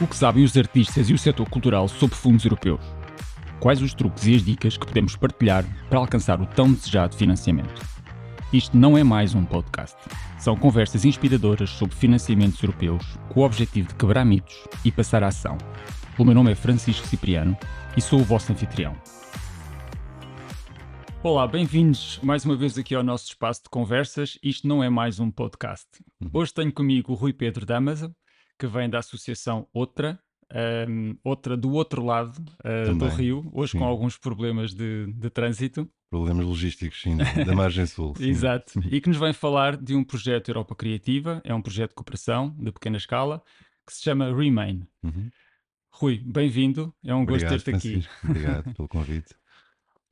O que sabem os artistas e o setor cultural sobre fundos europeus? Quais os truques e as dicas que podemos partilhar para alcançar o tão desejado financiamento? Isto não é mais um podcast. São conversas inspiradoras sobre financiamentos europeus com o objetivo de quebrar mitos e passar a ação. O meu nome é Francisco Cipriano e sou o vosso anfitrião. Olá, bem-vindos mais uma vez aqui ao nosso espaço de conversas. Isto não é mais um podcast. Hoje tenho comigo o Rui Pedro Damaso, que vem da Associação Outra, um, outra do outro lado uh, do Rio, hoje sim. com alguns problemas de, de trânsito. Problemas logísticos, sim, da margem sul. Exato. E que nos vem falar de um projeto Europa Criativa, é um projeto de cooperação de pequena escala, que se chama Remain. Uhum. Rui, bem-vindo, é um Obrigado, gosto ter-te aqui. Obrigado pelo convite.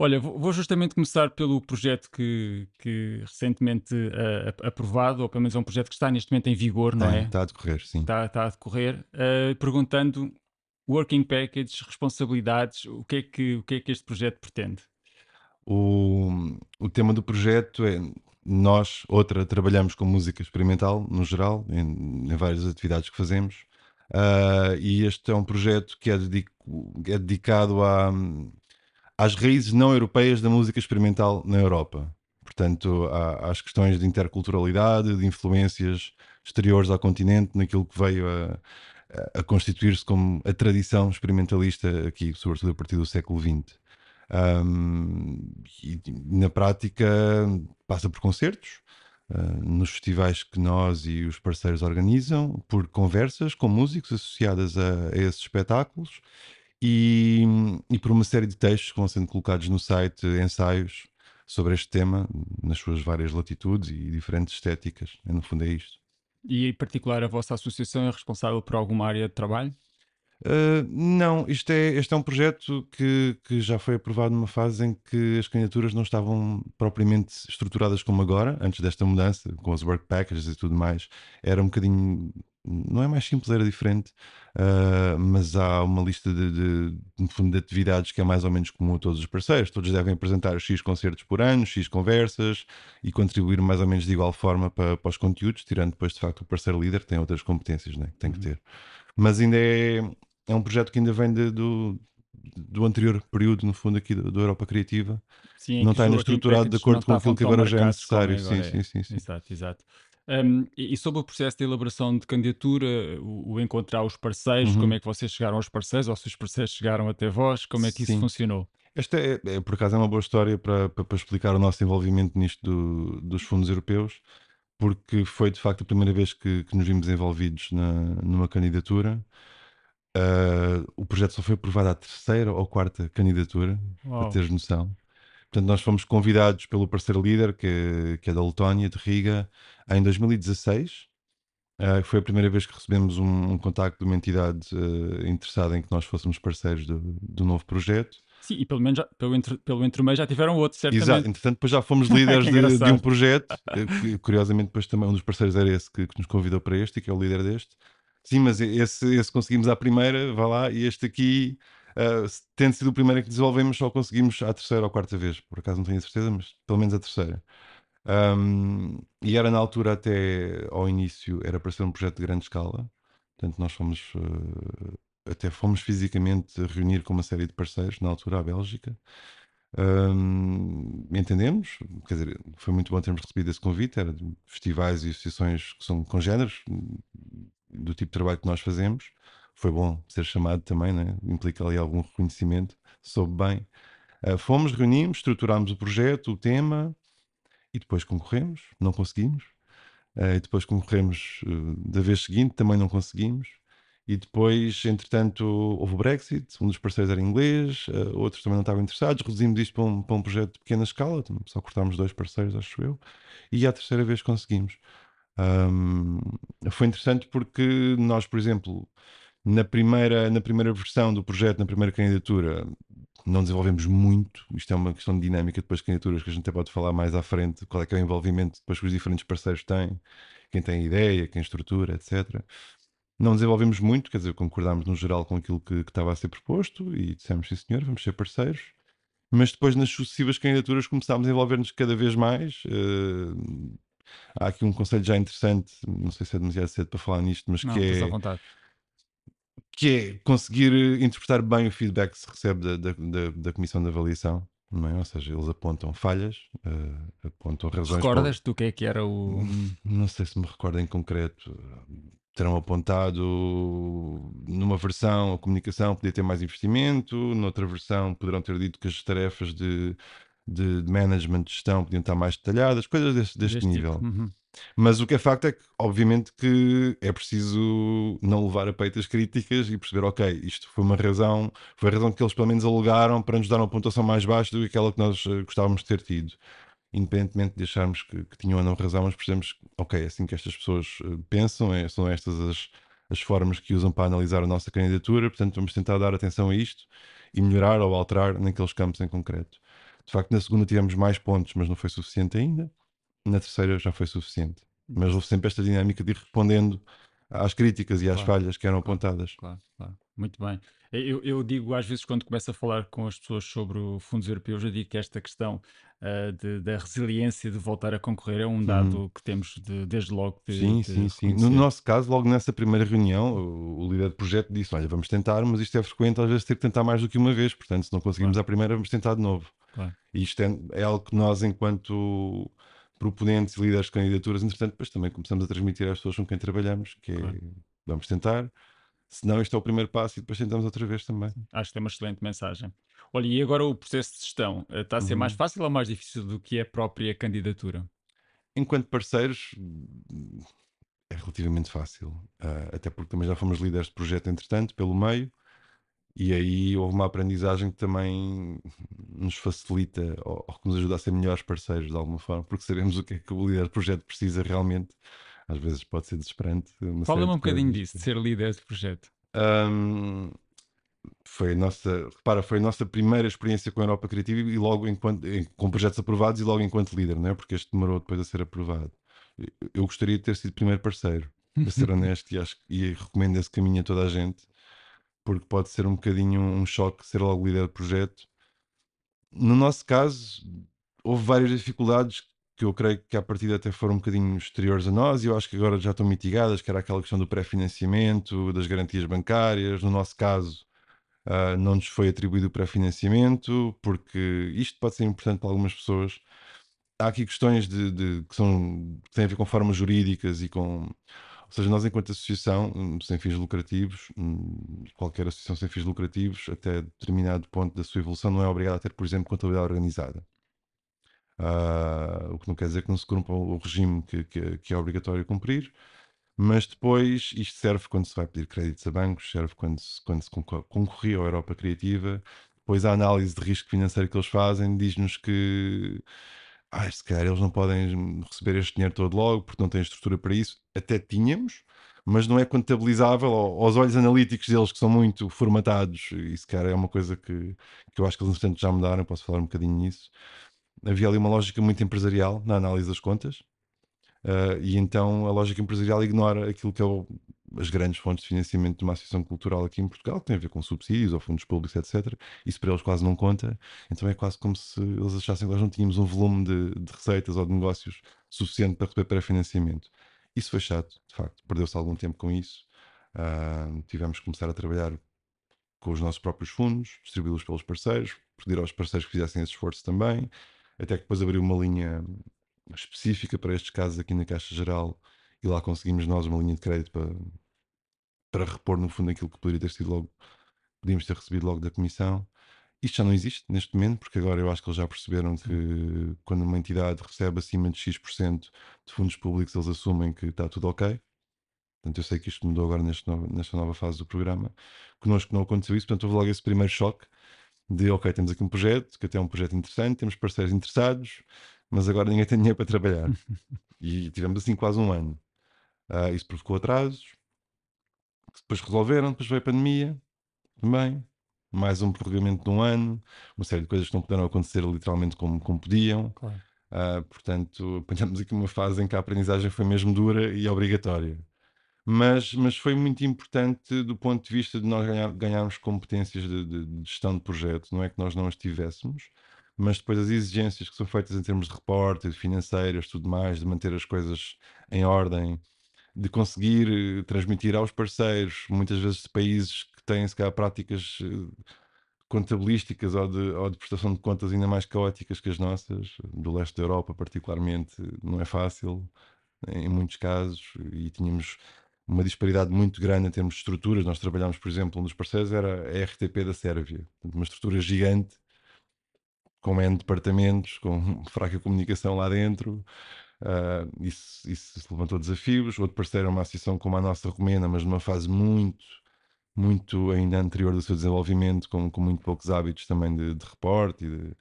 Olha, vou justamente começar pelo projeto que, que recentemente uh, aprovado, ou pelo menos é um projeto que está neste momento em vigor, não é? Está a decorrer, sim. Está, está a decorrer, uh, perguntando working package, responsabilidades, o que, é que, o que é que este projeto pretende? O, o tema do projeto é nós, outra, trabalhamos com música experimental no geral, em, em várias atividades que fazemos, uh, e este é um projeto que é, dedico, é dedicado a às raízes não europeias da música experimental na Europa. Portanto, às questões de interculturalidade, de influências exteriores ao continente, naquilo que veio a, a constituir-se como a tradição experimentalista aqui, sobretudo a partir do século XX. Um, e na prática passa por concertos, uh, nos festivais que nós e os parceiros organizam, por conversas com músicos associadas a, a esses espetáculos e, e por uma série de textos que vão sendo colocados no site, ensaios sobre este tema, nas suas várias latitudes e diferentes estéticas. No fundo, é isto. E em particular, a vossa associação é responsável por alguma área de trabalho? Uh, não, isto é, este é um projeto que, que já foi aprovado numa fase em que as candidaturas não estavam propriamente estruturadas como agora, antes desta mudança, com os work packages e tudo mais. Era um bocadinho não é mais simples, era diferente, uh, mas há uma lista de, de, de, de atividades que é mais ou menos comum a todos os parceiros. Todos devem apresentar X concertos por ano, X conversas e contribuir mais ou menos de igual forma para, para os conteúdos, tirando depois de facto o parceiro líder, que tem outras competências né, que tem que uhum. ter. Mas ainda é, é um projeto que ainda vem de, do, do anterior período, no fundo, aqui da Europa Criativa. Sim, não está ainda estruturado de acordo com aquilo que agora já é necessário. Sim, sim, sim, sim. Exato, exato. Um, e, e, sobre o processo de elaboração de candidatura, o, o encontrar os parceiros, uhum. como é que vocês chegaram aos parceiros, ou se os parceiros chegaram até vós, como é que Sim. isso funcionou? Esta é, é, por acaso, é uma boa história para, para, para explicar o nosso envolvimento nisto do, dos fundos europeus, porque foi de facto a primeira vez que, que nos vimos envolvidos na, numa candidatura. Uh, o projeto só foi aprovado à terceira ou quarta candidatura, Uau. para teres noção. Portanto, nós fomos convidados pelo parceiro líder, que, que é da Letónia, de Riga, em 2016. Uh, foi a primeira vez que recebemos um, um contacto de uma entidade uh, interessada em que nós fôssemos parceiros do, do novo projeto. Sim, e pelo menos já, pelo, entre, pelo entremeio já tiveram outro, certamente. Exato, entretanto depois já fomos líderes de, de, um projeto, que, curiosamente depois também um dos parceiros era esse que, que, nos convidou para este e que é o líder deste. Sim, mas esse, esse conseguimos à primeira, vá lá, e este aqui Uh, tendo sido o primeiro que desenvolvemos, só conseguimos a terceira ou quarta vez. Por acaso não tenho certeza, mas pelo menos a terceira. Um, e era na altura, até ao início, era para ser um projeto de grande escala. Portanto, nós fomos, uh, até fomos fisicamente reunir com uma série de parceiros, na altura, a Bélgica. Um, entendemos, quer dizer, foi muito bom termos recebido esse convite. Era de festivais e associações que são congêneres do tipo de trabalho que nós fazemos foi bom ser chamado também, né? implica ali algum reconhecimento, soube bem. Uh, fomos, reunimos, estruturámos o projeto, o tema e depois concorremos, não conseguimos. Uh, e depois concorremos uh, da vez seguinte, também não conseguimos. E depois, entretanto, houve o Brexit, um dos parceiros era inglês, outros também não estavam interessados. Reduzimos isto para um, para um projeto de pequena escala, só cortámos dois parceiros, acho eu. E à terceira vez conseguimos. Um, foi interessante porque nós, por exemplo, na primeira, na primeira versão do projeto, na primeira candidatura, não desenvolvemos muito. Isto é uma questão de dinâmica depois de candidaturas que a gente até pode falar mais à frente. Qual é que é o envolvimento depois que os diferentes parceiros têm, quem tem ideia, quem estrutura, etc. Não desenvolvemos muito, quer dizer, concordámos no geral com aquilo que, que estava a ser proposto e dissemos sim senhor, vamos ser parceiros. Mas depois nas sucessivas candidaturas começámos a envolver-nos cada vez mais. Uh, há aqui um conselho já interessante, não sei se é demasiado cedo para falar nisto, mas não, que é que é conseguir interpretar bem o feedback que se recebe da, da, da, da comissão de avaliação. Não é? Ou seja, eles apontam falhas, uh, apontam razões. Recordas do que é que era o. Não sei se me recordo em concreto. Terão apontado numa versão a comunicação podia ter mais investimento, noutra versão poderão ter dito que as tarefas de, de management de gestão podiam estar mais detalhadas, coisas deste, deste, deste nível. Tipo. Uhum. Mas o que é facto é que, obviamente, que é preciso não levar a peito as críticas e perceber, ok, isto foi uma razão, foi a razão que eles pelo menos alegaram para nos dar uma pontuação mais baixa do que aquela que nós eh, gostávamos de ter tido. Independentemente de acharmos que, que tinham ou não razão, mas percebemos, ok, é assim que estas pessoas eh, pensam, é, são estas as, as formas que usam para analisar a nossa candidatura, portanto vamos tentar dar atenção a isto e melhorar ou alterar naqueles campos em concreto. De facto, na segunda tivemos mais pontos, mas não foi suficiente ainda na terceira já foi suficiente. Mas houve sempre esta dinâmica de ir respondendo às críticas e às claro, falhas que eram claro, apontadas. Claro, claro. Muito bem. Eu, eu, digo às vezes, quando começo a falar com as pessoas sobre fundos europeus, eu digo que esta questão uh, de, da resiliência de voltar a concorrer é um dado uhum. que temos de, desde logo. De, sim, sim, sim. No nosso caso, logo nessa primeira reunião, o, o, líder do projeto disse: Olha, vamos tentar, mas isto é frequente, às vezes ter que tentar mais do que uma vez. Portanto, se não conseguimos claro. a primeira, vamos tentar de novo. E isto é, é algo que nós, enquanto proponentes e líderes de candidaturas, entretanto, depois também começamos a transmitir às pessoas com quem trabalhamos, que é, claro. vamos tentar, se não, este é o primeiro passo e depois tentamos outra vez também. Acho que é uma excelente mensagem. Olha, e agora o processo de gestão, eh, está a ser uhum. mais fácil ou mais difícil do que a própria candidatura? Enquanto parceiros, é relativamente fácil, uh, até porque também já fomos líderes de projeto, entretanto, pelo meio, e aí houve uma aprendizagem que também nos facilita ou, ou, que nos ajuda a ser melhores parceiros de alguma forma, porque sabemos o que é que o líder de projeto precisa realmente. Às vezes pode ser desesperante. Fala-me um bocadinho disso, de ser líder de projeto. Um, foi a nossa, repara, foi a nossa primeira experiência com a Europa Criativa e logo enquanto, com projetos aprovados e logo enquanto líder, não é? Porque este demorou depois a ser aprovado. Eu gostaria de ter sido primeiro parceiro, para ser honesto, e, acho, e recomendo esse caminho a toda a gente porque pode ser um bocadinho um choque ser logo líder de projeto. No nosso caso, houve várias dificuldades que eu creio que à partida até foram um bocadinho exteriores a nós e eu acho que agora já estão mitigadas, que era aquela questão do pré-financiamento, das garantias bancárias. No nosso caso, uh, não nos foi atribuído o pré-financiamento, porque isto pode ser importante para algumas pessoas. Há aqui questões de, de que, são, que têm a ver com formas jurídicas e com ou seja, nós, enquanto associação hum, sem fins lucrativos, hum, qualquer associação sem fins lucrativos, até determinado ponto da sua evolução, não é obrigada a ter, por exemplo, contabilidade organizada. Uh, o que não quer dizer que não se cumpra o regime que, que, que, é obrigatório cumprir, mas depois isto serve quando se vai pedir créditos a bancos, serve quando se, quando se concorria à Europa Criativa. Depois a análise de risco financeiro que eles fazem diz-nos que ah, se calhar eles não podem receber este dinheiro todo logo porque não têm estrutura para isso. Até tínhamos, mas não é contabilizável aos olhos analíticos deles que são muito formatados. E se calhar é uma coisa que, que eu acho que eles, entretanto, já mudaram. Posso falar um bocadinho nisso. Havia ali uma lógica muito empresarial na análise das contas. Uh, e então a lógica empresarial ignora aquilo que é o, as grandes fontes de financiamento de uma associação cultural aqui em Portugal, que tem a ver com subsídios ou fundos públicos, etc. Isso para eles quase não conta. Então é quase como se eles achassem que nós não tínhamos um volume de, de receitas ou de negócios suficiente para receber pré-financiamento. Isso foi chato, de facto. Perdeu-se algum tempo com isso. Uh, tivemos que começar a trabalhar com os nossos próprios fundos, distribuí-los pelos parceiros, pedir aos parceiros que fizessem esse esforço também, até que depois abriu uma linha específica para estes casos aqui na Caixa Geral e lá conseguimos nós uma linha de crédito para, para repor no fundo aquilo que poderia ter sido logo, podíamos ter recebido logo da Comissão. Isto já não existe neste momento, porque agora eu acho que eles já perceberam que quando uma entidade recebe acima de X% de fundos públicos, eles assumem que está tudo ok. Portanto, eu sei que isto mudou agora neste novo, nesta nova fase do programa. Connosco não aconteceu isso, portanto, houve logo esse primeiro choque de, ok, temos aqui um projeto, que até é um projeto interessante, temos parceiros interessados, mas agora ninguém tem dinheiro para trabalhar. e tivemos assim quase um ano. Uh, isso provocou atrasos, que depois resolveram, depois veio a pandemia também, mais um prorrogamento de um ano, uma série de coisas que não puderam acontecer literalmente como, como podiam. Claro. Uh, portanto, apanhamos aqui uma fase em que a aprendizagem foi mesmo dura e obrigatória. Mas, mas foi muito importante do ponto de vista de nós ganhar, ganharmos competências de, de, de gestão de projeto. Não é que nós não as tivéssemos, mas depois as exigências que são feitas em termos de reportes, financeiras, tudo mais, de manter as coisas em ordem, de conseguir eh, transmitir aos parceiros, muitas vezes de países que têm se calhar práticas eh, contabilísticas ou de, ou de prestação de contas ainda mais caóticas que as nossas, do leste da Europa particularmente, não é fácil em muitos casos e tínhamos uma disparidade muito grande em termos de estruturas. Nós trabalhámos, por exemplo, um dos parceiros era a RTP da Sérvia, uma estrutura gigante com N departamentos, com fraca comunicação lá dentro. Uh, isso, isso levantou desafios. Outro parceiro é uma associação como a nossa romena, mas numa fase muito, muito ainda anterior do seu desenvolvimento, com, com muito poucos hábitos também de, de reporte e de,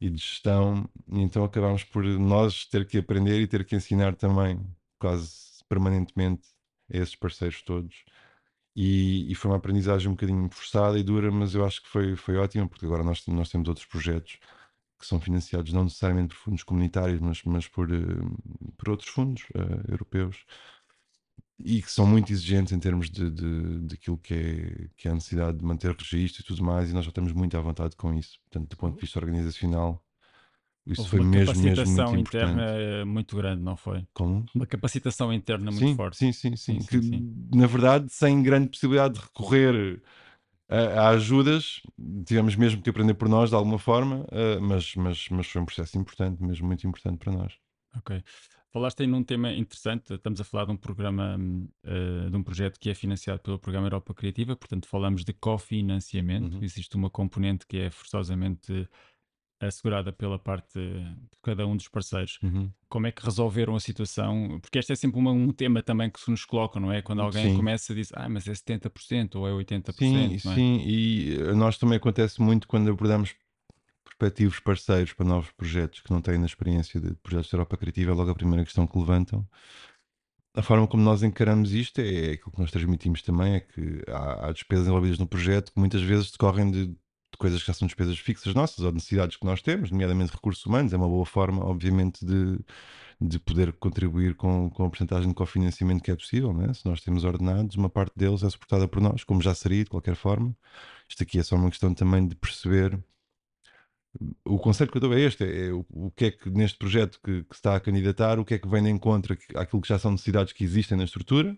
e de gestão. E então acabámos por nós ter que aprender e ter que ensinar também, quase permanentemente, a esses parceiros todos. E, e, foi uma aprendizagem um bocadinho forçada e dura, mas eu acho que foi, foi ótima, porque agora nós, nós temos outros projetos que são financiados não necessariamente por fundos comunitários, mas, mas por, uh, por outros fundos uh, europeus e que são muito exigentes em termos de, de, de aquilo que é, que é a necessidade de manter registro e tudo mais, e nós já estamos muito à vontade com isso. Portanto, do ponto de vista organizacional, isso Houve foi uma mesmo, mesmo capacitação muito interna importante. eh, muito grande, não foi? Como? Uma capacitação interna muito sim, forte. sim, sim, sim, Sim, Que, sim, sim. na verdade, sem grande possibilidade de recorrer a, a ajudas, tivemos mesmo que aprender por nós de alguma forma, eh, mas, mas, mas foi um processo importante, mesmo muito importante para nós. Ok. Falaste aí num tema interessante, estamos a falar de um programa, eh, de um projeto que é financiado pelo Programa Europa Criativa, portanto falamos de cofinanciamento, Uhum. existe uma componente que é forçosamente assegurada pela parte de cada um dos parceiros. Uhum. Como é que resolveram a situação? Porque este é sempre uma- um tema também que se nos coloca, não é? Quando alguém Sim. começa a dizer, ah, mas é 70% ou é 80%, Sim, é? sim, e a nós também acontece muito quando abordamos prospectivos parceiros para novos projetos que não têm na experiência de projetos de Europa Criativa, é logo a primeira questão que levantam. A forma como nós encaramos isto é aquilo que nós transmitimos também, é que há, há despesas envolvidas no projeto que muitas vezes decorrem de, de coisas que já são despesas fixas nossas ou de necessidades que nós temos, nomeadamente recursos humanos, é uma boa forma, obviamente, de, de poder contribuir com, com a porcentagem de cofinanciamento que é possível, né? se nós temos ordenados, uma parte deles é suportada por nós, como já seria de qualquer forma. Isto aqui é só uma questão também de perceber o conselho que eu dou é este: é o, o que é que neste projeto que, que se está a candidatar, o que é que vem de encontro àquilo que já são necessidades que existem na estrutura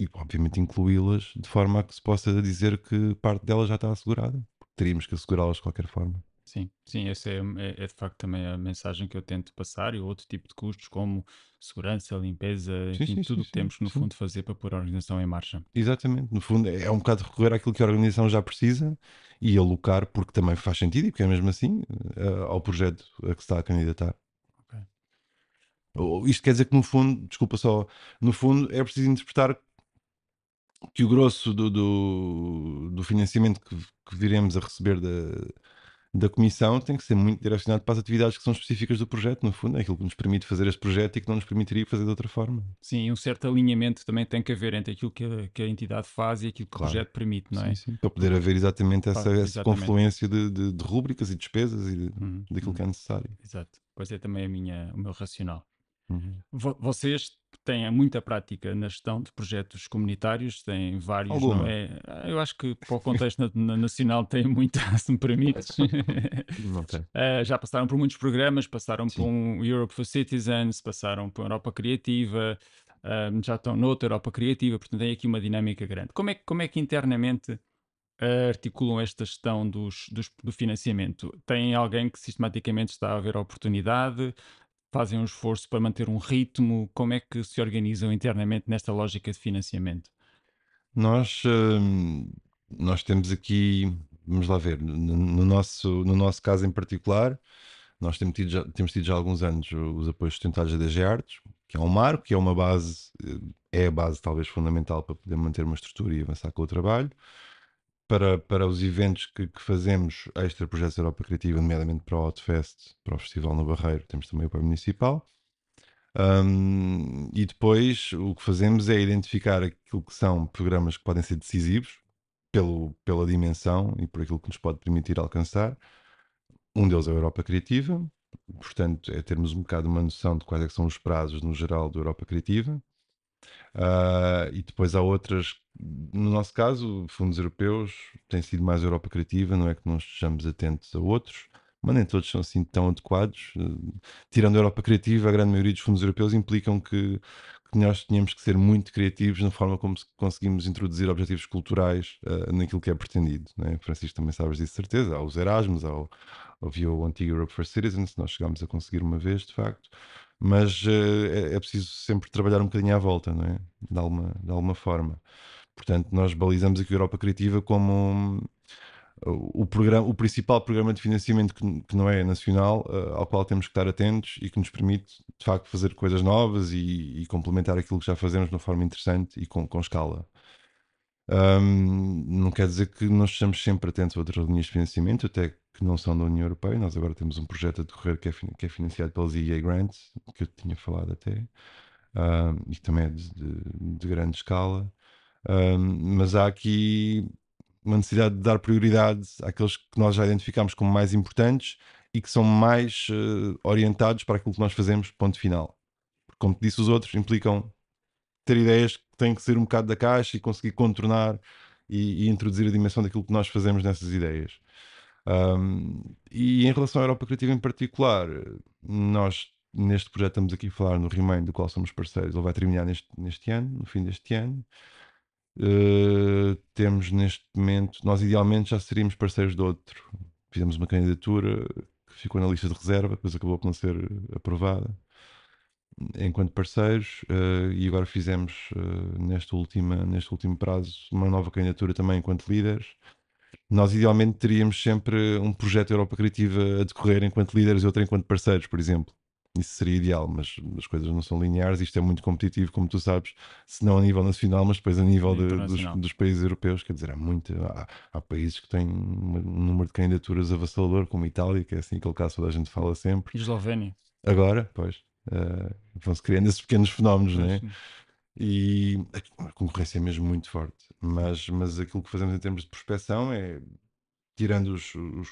e, obviamente, incluí-las de forma a que se possa dizer que parte delas já está assegurada. Teríamos que assegurá-las de qualquer forma. Sim, sim, essa é, é- é de facto também a mensagem que eu tento passar e outro tipo de custos como segurança, limpeza, Sim, enfim, sim, tudo o que temos sim, no sim. fundo fazer para pôr a organização em marcha. Exatamente, no fundo é um bocado recorrer àquilo que a organização já precisa e alocar, porque também faz sentido e porque é mesmo assim, eh, ao projeto a que se está a candidatar. Ok. Ou- Isto quer dizer que no fundo, desculpa só, no fundo é preciso interpretar que o grosso do, do, do financiamento que, que viremos a receber da, da Comissão tem que ser muito direcionado para as atividades que são específicas do projeto, no fundo, é aquilo que nos permite fazer este projeto e que não nos permitiria fazer de outra forma. Sim, um certo alinhamento também tem que haver entre aquilo que a, que a entidade faz e aquilo que Claro. o projeto permite, não é? Sim, sim. Para poder haver exatamente essa, Claro, essa exatamente. confluência de, de, de rúbricas e despesas e de, Uhum, daquilo uhum, que é necessário. Exato. Pois é também a minha, o meu racional. Uhum. Vo- Vocês têm muita prática na gestão de projetos comunitários, têm vários, Alguma. não é? Ah, Eu acho que para o contexto na- na- nacional têm muita, se me permites. Uh, já passaram por muitos programas, passaram Sim. por um Europe for Citizens, passaram por Europa Criativa, um, já estão noutra Europa Criativa, portanto tem aqui uma dinâmica grande. Como é, que- como é que internamente uh, articulam esta gestão dos, dos- do financiamento? Tem alguém que sistematicamente está a ver a oportunidade? Fazem um esforço para manter um ritmo? Como é que se organizam internamente nesta lógica de financiamento? Nós, hum, nós temos aqui, vamos lá ver, no, no nosso, no nosso caso em particular, nós temos tido já, temos tido já alguns anos os apoios sustentados da DG Artes, que é um marco, que é uma base, eh, é a base talvez fundamental para poder manter uma estrutura e avançar com o trabalho. Para, para os eventos que, que fazemos extra projetos Europa Criativa, nomeadamente para o Outfest, para o Festival no Barreiro, temos também o apoio municipal. Um, e depois o que fazemos é identificar aquilo que são programas que podem ser decisivos pelo, pela dimensão e por aquilo que nos pode permitir alcançar. Um deles é a Europa Criativa, portanto, é termos um bocado uma noção de quais é são os prazos no geral da Europa Criativa. Ah, e depois há outras, no nosso caso, fundos europeus, tem sido mais Europa Criativa, não é que não estejamos atentos a outros, mas nem todos são assim tão adequados. Uh, tirando a Europa Criativa, a grande maioria dos fundos europeus implicam que, que nós tínhamos que ser muito criativos na forma como conseguimos introduzir objetivos culturais uh, naquilo que é pretendido. Né? Francisco também sabes disso, certeza. Há os Erasmus, há o, havia o Antigo Europe for Citizens, nós chegámos a conseguir uma vez, de facto. Mas uh, é, é, preciso sempre trabalhar um bocadinho à volta, não é? De alguma, de alguma forma. Portanto, nós balizamos aqui a Europa Criativa como o, programa, o principal programa de financiamento que, que não é nacional, uh, ao qual temos que estar atentos e que nos permite, de facto, fazer coisas novas e, e complementar aquilo que já fazemos de uma forma interessante e com, com escala. Um, não quer dizer que nós estejamos sempre atentos a outras linhas de financiamento, até que não são da União Europeia. Nós agora temos um projeto a decorrer que é, que é financiado pelas EA Grants, que eu tinha falado até, um, e que também é de, de, de grande escala. Mas há aqui uma necessidade de dar prioridade àqueles que nós já identificamos como mais importantes e que são mais uh, orientados para aquilo que nós fazemos, ponto final. Porque, como disse, os outros implicam ter ideias que têm que ser um bocado da caixa e conseguir contornar e, e introduzir a dimensão daquilo que nós fazemos nessas ideias. Um, e em relação à Europa Criativa em particular, nós neste projeto estamos aqui a falar no Remain, do qual somos parceiros, ele vai terminar neste, neste ano, no fim deste ano. Uh, temos neste momento, nós idealmente já seríamos parceiros de outro. Fizemos uma candidatura que ficou na lista de reserva, depois acabou por não ser aprovada enquanto parceiros uh, e agora fizemos uh, neste, última, neste último prazo uma nova candidatura também enquanto líderes. Nós idealmente teríamos sempre um projeto Europa Criativa a decorrer enquanto líderes e outro enquanto parceiros, por exemplo. Isso seria ideal, mas as coisas não são lineares. Isto é muito competitivo, como tu sabes, se não a nível nacional, mas depois a nível de, dos, dos, países europeus. Quer dizer, há, muito, há, há, países que têm um número de candidaturas avassalador, como a Itália, que é assim aquele caso que toda a gente fala sempre. E Eslovénia. Agora, pois, uh, vão-se criando esses pequenos fenómenos, não é? E a concorrência é mesmo muito forte. Mas, mas aquilo que fazemos em termos de prospecção é tirando os, os,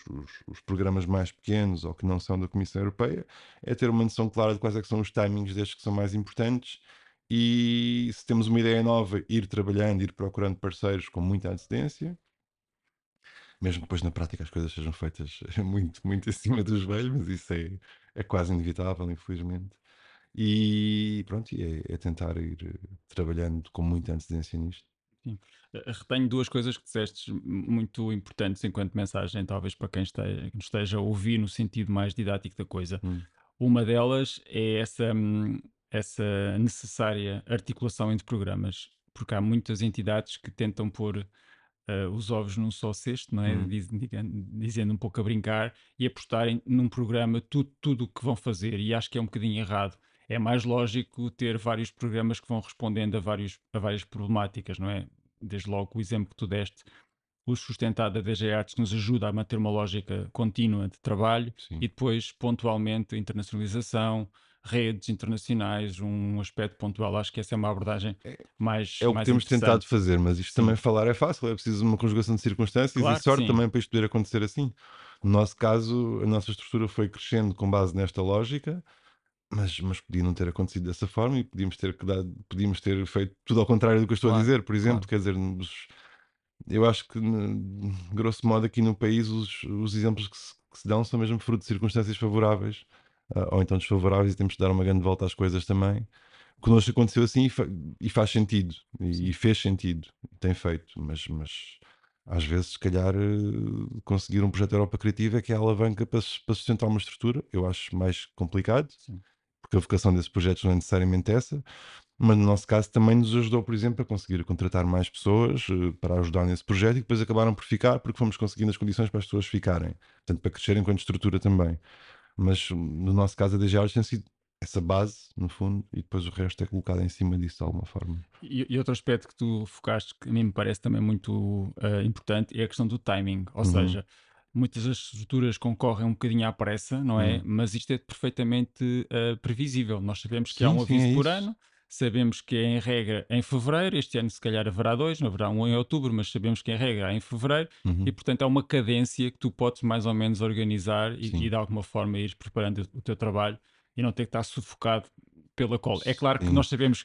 os, programas mais pequenos ou que não são da Comissão Europeia, é ter uma noção clara de quais é são os timings destes que são mais importantes e se temos uma ideia nova, ir trabalhando, ir procurando parceiros com muita antecedência, mesmo que depois na prática as coisas sejam feitas muito, muito acima dos velhos, mas isso é, é quase inevitável, infelizmente. E pronto, é, é tentar ir trabalhando com muita antecedência nisto. Sim. Eh, retenho duas coisas que disseste muito importantes enquanto mensagem, talvez para quem esteja, esteja a ouvir no sentido mais didático da coisa. Hum. Uma delas é essa, hum, essa necessária articulação entre programas, porque há muitas entidades que tentam pôr uh, os ovos num só cesto, não é? Hum. Diz, dizendo um pouco a brincar e apostarem num programa tudo o que vão fazer, e acho que é um bocadinho errado é mais lógico ter vários programas que vão respondendo a, vários, a várias problemáticas, não é? Desde logo o exemplo que tu deste, o sustentado da DG Arts, que nos ajuda a manter uma lógica contínua de trabalho Sim. e depois, pontualmente, internacionalização, redes internacionais, um aspecto pontual. Acho que essa é uma abordagem é, mais. É o que temos tentado fazer, mas isto sim. também falar é fácil, é preciso uma conjugação de circunstâncias claro e sorte também para isto poder acontecer assim. No nosso caso, a nossa estrutura foi crescendo com base nesta lógica mas, mas podia não ter acontecido dessa forma e podíamos ter, dado, podíamos ter feito tudo ao contrário do que eu estou claro, a dizer, por exemplo. Claro. Quer dizer, eu acho que, grosso modo, aqui no país, os, os exemplos que se, que se, dão são mesmo fruto de circunstâncias favoráveis uh, ou então desfavoráveis e temos de dar uma grande volta às coisas também. Connosco aconteceu assim e, fa e faz sentido, e, e, fez sentido, tem feito, mas, mas às vezes, se calhar, uh, conseguir um projeto Europa Criativa é que é a alavanca para, para sustentar uma estrutura, eu acho mais complicado. Sim porque a vocação desses projetos não é necessariamente essa, mas no nosso caso também nos ajudou, por exemplo, a conseguir contratar mais pessoas uh, para ajudar nesse projeto e depois acabaram por ficar porque fomos conseguindo as condições para as pessoas ficarem, portanto, para crescerem enquanto estrutura também. Mas no nosso caso, a DG tem sido essa base, no fundo, e depois o resto é colocado em cima disso de alguma forma. E, e outro aspecto que tu focaste, que a mim me parece também muito uh, importante, é a questão do timing, ou uhum. seja muitas das estruturas concorrem um bocadinho à pressa, não é? Hum. Mas isto é perfeitamente uh, previsível. Nós sabemos que sim, há um aviso sim, é por ano, sabemos que é em regra em fevereiro, este ano se calhar haverá dois, não haverá um em outubro, mas sabemos que em regra é em fevereiro, uhum. e portanto é uma cadência que tu podes mais ou menos organizar e, e de alguma forma ir preparando o teu trabalho e não ter que estar sufocado pela cola. É claro que nós sabemos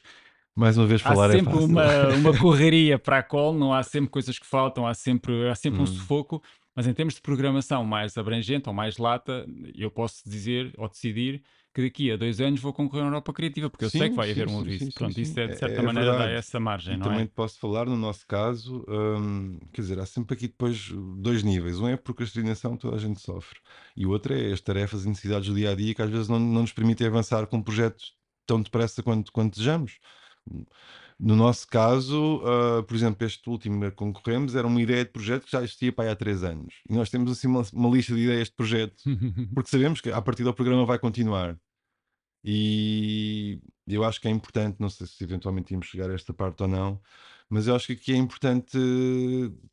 mais uma vez falar há é sempre é uma, uma correria para a call, não há sempre coisas que faltam, há sempre, há sempre hum. um sufoco, Mas em termos de programação mais abrangente ou mais lata, eu posso dizer ou decidir que daqui a dois anos vou concorrer à Europa Criativa, porque eu sei que vai sim, haver um sim, aviso. sim, Pronto, sim, isso sim. é de É- certa é maneira dá verdade. essa margem, E não também é? posso falar, no nosso caso, hum, quer dizer, há sempre aqui depois dois níveis. Um é a procrastinação, toda a gente sofre. E o outro é as tarefas e necessidades do dia a dia que às vezes não, não nos permitem avançar com projetos tão depressa quanto, quanto desejamos. No nosso caso, ah, por exemplo, este último que concorremos era uma ideia de projeto que já existia para aí há três anos. E nós temos assim uma, uma lista de ideias de projeto, porque sabemos que a partir do programa vai continuar. E eu acho que é importante, não sei se eventualmente íamos chegar a esta parte ou não, mas eu acho que aqui é importante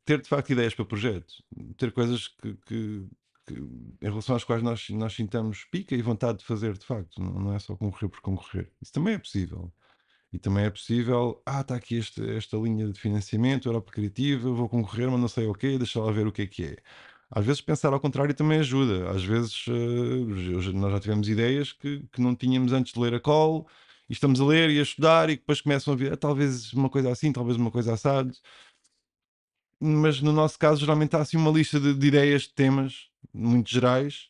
ter de facto ideias para o projeto, ter coisas que, que- que- em relação às quais nós, nós sintamos pica e vontade de fazer de facto, não, não é só concorrer por concorrer. Isso também é possível. E também é possível, ah, está aqui este- esta linha de financiamento, Europa Criativa, vou concorrer, mas não sei o quê, deixa lá ver o que é que é. Às vezes pensar ao contrário também ajuda. Às vezes já- nós já tivemos ideias que, que não tínhamos antes de ler a call, e estamos a ler e a estudar, e depois começam a ver, ah, talvez uma coisa assim, talvez uma coisa assado. Mas no nosso caso, geralmente há assim uma lista de, de ideias, de temas muito gerais,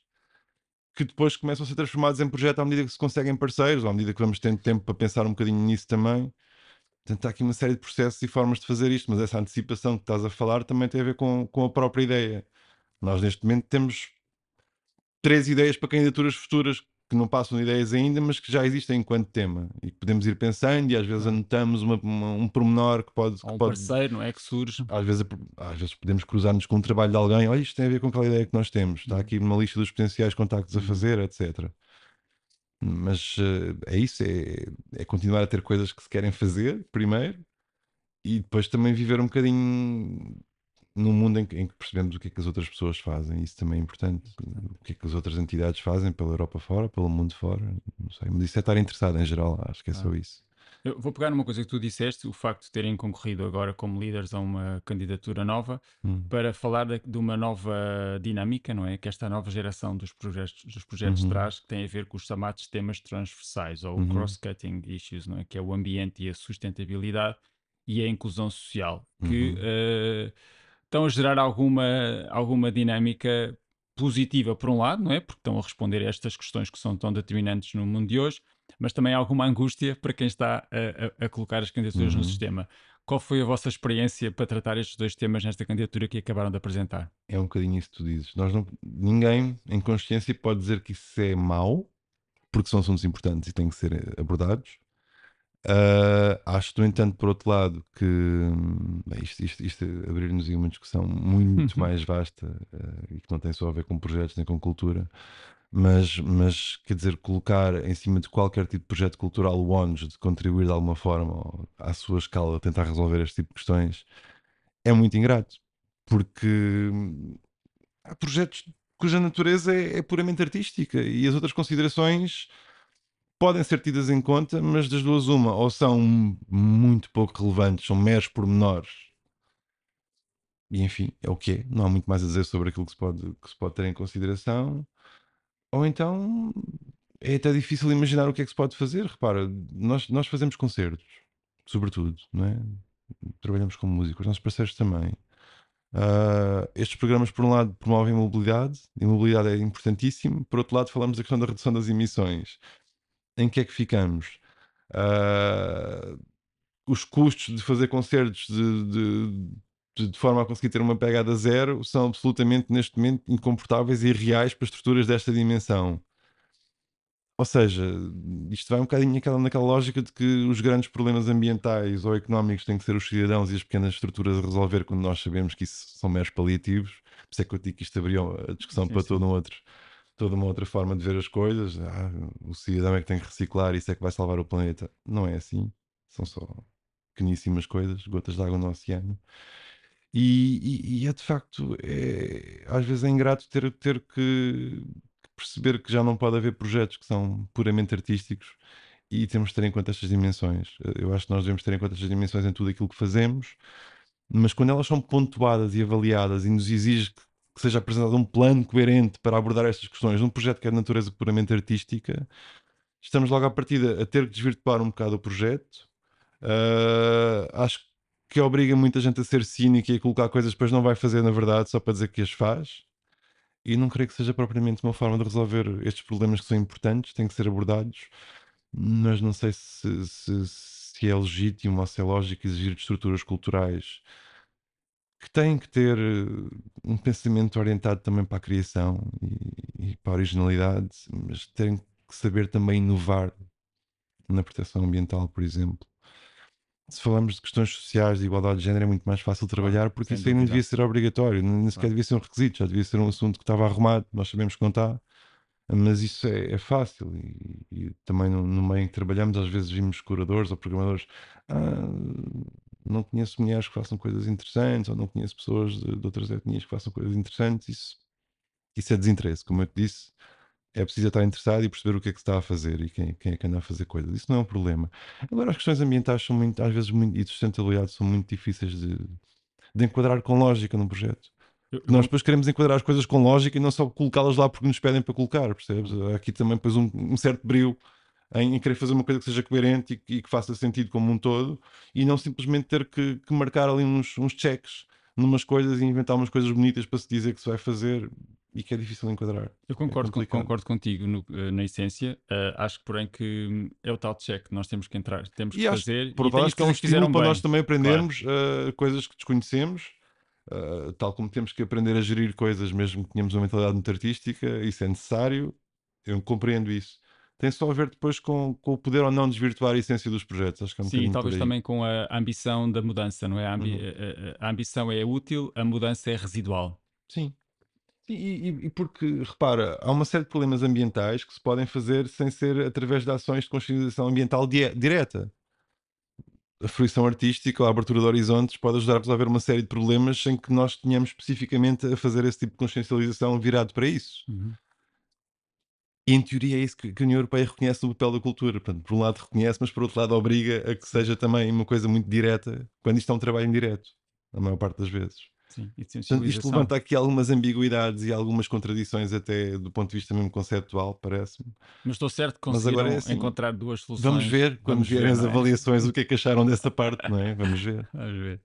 que depois começam a ser transformados em projeto à medida que se conseguem parceiros, à medida que vamos tendo tempo para pensar um bocadinho nisso também. Portanto, há aqui uma série de processos e formas de fazer isto, mas essa antecipação que estás a falar também tem a ver com, com a própria ideia. Nós, neste momento, temos três ideias para candidaturas futuras que não passam de ideias ainda, mas que já existem enquanto tema e que podemos ir pensando e às vezes anotamos uma- uma- um pormenor que pode. Ou um pode parceiro, não é? Que surge. às vezes, às vezes podemos cruzar-nos com um trabalho de alguém, olha, isto tem a ver com aquela ideia que nós temos, está aqui numa lista dos potenciais contactos a Uhum. fazer, etc. Mas eh, é isso, é, é continuar a ter coisas que se querem fazer, primeiro, e depois também viver um bocadinho num mundo em que, em que percebemos o que é que as outras pessoas fazem, isso também é importante. O que é que as outras entidades fazem pela Europa fora, pelo mundo fora, não sei, mas isso é estar interessado em geral, acho que é só Ah. isso. Eu vou pegar numa coisa que tu disseste, o facto de terem concorrido agora como líderes a uma candidatura nova, Hum. para falar de, de uma nova dinâmica, não é? Que esta nova geração dos projetos, dos projetos Uhum. traz, que tem a ver com os chamados temas transversais, ou Uhum. cross-cutting issues, não é? Que é o ambiente e a sustentabilidade e a inclusão social, que Uhum. eh, estão a gerar alguma, alguma dinâmica positiva, por um lado, não é? Porque estão a responder a estas questões que são tão determinantes no mundo de hoje, mas também alguma angústia para quem está a, a- a colocar as candidaturas no Uhum. sistema. Qual foi a vossa experiência para tratar estes dois temas nesta candidatura que acabaram de apresentar? É um bocadinho isso que tu dizes. Nós não, ninguém em consciência pode dizer que isso é mau, porque são assuntos importantes e têm que ser abordados. Ah, acho, no entanto, por outro lado, que hum, bem, isto, isto, isto abrir-nos uma discussão muito mais vasta ah, e que não tem só a ver com projetos nem com cultura, mas, mas quer dizer, colocar em cima de qualquer tipo de projeto cultural o ónus de contribuir de alguma forma ou, à sua escala a tentar resolver este tipo de questões é muito ingrato, porque hum, há projetos cuja natureza é, é puramente artística e as outras considerações podem ser tidas em conta, mas das duas uma, ou são muito pouco relevantes, são meros pormenores. E enfim, é o que é. Não há muito mais a dizer sobre aquilo que se pode, que se pode ter em consideração. Ou então é até difícil imaginar o que é que se pode fazer. Repara, nós, nós fazemos concertos, sobretudo, não é? Trabalhamos com músicos, os nossos parceiros também. Ah, estes programas, por um lado, promovem mobilidade, e a mobilidade é importantíssimo. Por outro lado, falamos da questão da redução das emissões. Em que é que ficamos? Ah, os custos de fazer concertos de, de- de- de forma a conseguir ter uma pegada zero são absolutamente, neste momento, incomportáveis e irreais para estruturas desta dimensão. Ou seja, isto vai um bocadinho naquela, naquela lógica de que os grandes problemas ambientais ou económicos têm que ser os cidadãos e as pequenas estruturas a resolver quando nós sabemos que isso são meros paliativos. Por isso é que eu digo que isto abriu a discussão Sim, para sim. todo um outro, toda uma outra forma de ver as coisas. Ah, o cidadão é que tem que reciclar, isso é que vai salvar o planeta. Não é assim. São só pequeníssimas coisas, gotas de água no oceano. E, e- e é de facto, é, às vezes é ingrato ter, ter que perceber que já não pode haver projetos que são puramente artísticos e temos de ter em conta estas dimensões. Eu acho que nós devemos ter em conta estas dimensões em tudo aquilo que fazemos, mas quando elas são pontuadas e avaliadas e nos exige que, que seja apresentado um plano coerente para abordar estas questões num projeto que é de natureza puramente artística, estamos logo à partida a ter que desvirtuar um bocado o projeto. Ah, acho que obriga muita gente a ser cínica e a colocar coisas que depois não vai fazer na verdade só para dizer que as faz. E não creio que seja propriamente uma forma de resolver estes problemas que são importantes, têm que ser abordados, mas não sei se, se, se é legítimo ou se é lógico exigir de estruturas culturais que têm que ter eh, um pensamento orientado também para a criação e, e para a originalidade, mas têm que saber também inovar na proteção ambiental, por exemplo. Se falamos de questões sociais, de igualdade de género, é muito mais fácil trabalhar porque isso aí não devia ser obrigatório, nem sequer devia ser um requisito, já devia ser um assunto que estava arrumado, nós sabemos que não está, mas isso é, é fácil e, e também no, no, meio em que trabalhamos, às vezes vimos curadores ou programadores. Ah, não conheço mulheres que façam coisas interessantes, ou não conheço pessoas de, de outras etnias que façam coisas interessantes, isso, isso é desinteresse. Como eu te disse, é preciso estar interessado e perceber o que é que se está a fazer e quem, quem é que anda a fazer coisas. Isso não é um problema. Agora, as questões ambientais são muito, às vezes, muito, e de sustentabilidade são muito difíceis de, de enquadrar com lógica num projeto. Eu, eu... Nós depois queremos enquadrar as coisas com lógica e não só colocá-las lá porque nos pedem para colocar, percebes? Há aqui também depois um, um certo brilho em, querer fazer uma coisa que seja coerente e, e, que faça sentido como um todo e não simplesmente ter que, que marcar ali uns, uns checks numas coisas e inventar umas coisas bonitas para se dizer que se vai fazer e que é difícil enquadrar. Eu concordo, é concordo contigo no, eh, na essência. Uh, acho, porém, que é o tal check que nós temos que entrar, temos que e fazer. Acho, por e que é um estímulo para nós também aprendermos claro. uh, coisas que desconhecemos. Uh, tal como temos que aprender a gerir coisas, mesmo que tenhamos uma mentalidade muito artística, isso é necessário. Eu compreendo isso tem só a ver depois com, com o poder ou não desvirtuar a essência dos projetos. Acho que é um Sim, talvez também com a ambição da mudança, não é? A, ambi uhum. a, a, ambição é útil, a mudança é residual. Sim. E, e, e, porque, repara, há uma série de problemas ambientais que se podem fazer sem ser através de ações de consciencialização ambiental di direta. A fruição artística ou a abertura de horizontes pode ajudar a resolver uma série de problemas sem que nós tenhamos especificamente a fazer esse tipo de consciencialização virado para isso. Uhum. E em teoria é isso que, que a União Europeia reconhece no papel da cultura. Portanto, por um lado reconhece, mas por outro lado obriga a que seja também uma coisa muito direta, quando isto é um trabalho indireto, a maior parte das vezes. Sim, Portanto, isto levanta aqui algumas ambiguidades e algumas contradições, até do ponto de vista mesmo conceptual, parece-me. Mas estou certo que conseguiram é assim, encontrar duas soluções. Vamos ver, quando vamos vierem as é? avaliações, o que é que acharam dessa parte, não é? Vamos ver. vamos ver.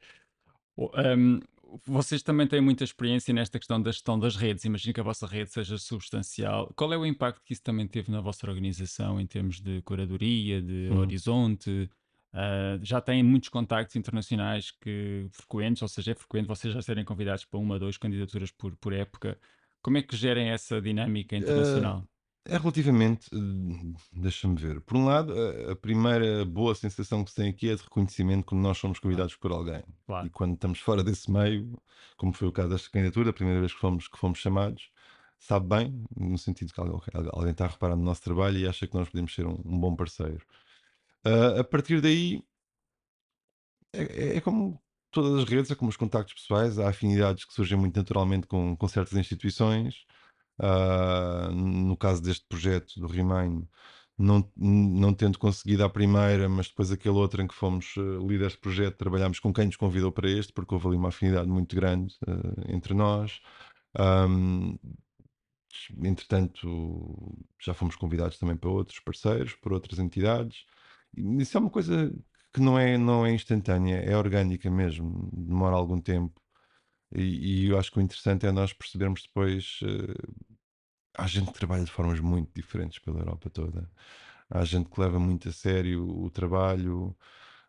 Um, vocês também têm muita experiência nesta questão da gestão das redes. Imagino que a vossa rede seja substancial. Qual é o impacto que isso também teve na vossa organização em termos de curadoria, de hum. horizonte? Uh, já têm muitos contactos internacionais que frequentes, ou seja, é frequente vocês já serem convidados para uma ou duas candidaturas por, por época. Como é que gerem essa dinâmica internacional? Uh, é relativamente, eh, deixa-me ver. Por um lado, a, primeira boa sensação que se tem aqui é de reconhecimento quando nós somos convidados por alguém. Claro. E quando estamos fora desse meio, como foi o caso desta candidatura, a primeira vez que fomos, que fomos chamados, sabe bem, no sentido que alguém, alguém está a reparar no nosso trabalho e acha que nós podemos ser um, um bom parceiro. Uh, a partir daí, é, é, é, como todas as redes, é como os contactos pessoais, há afinidades que surgem muito naturalmente com, com certas instituições Uh, no caso deste projeto do Remain, não, não tendo conseguido a primeira, mas depois aquele outro em que fomos uh, líderes de projeto, trabalhámos com quem nos convidou para este, porque houve ali uma afinidade muito grande uh, entre nós. Um, entretanto, já fomos convidados também para outros parceiros, por outras entidades. Isso é uma coisa que não é, não é instantânea, é orgânica mesmo, demora algum tempo. E, eu acho que o interessante é nós percebermos depois. Uh, há gente que trabalha de formas muito diferentes pela Europa toda. Há gente que leva muito a sério o trabalho,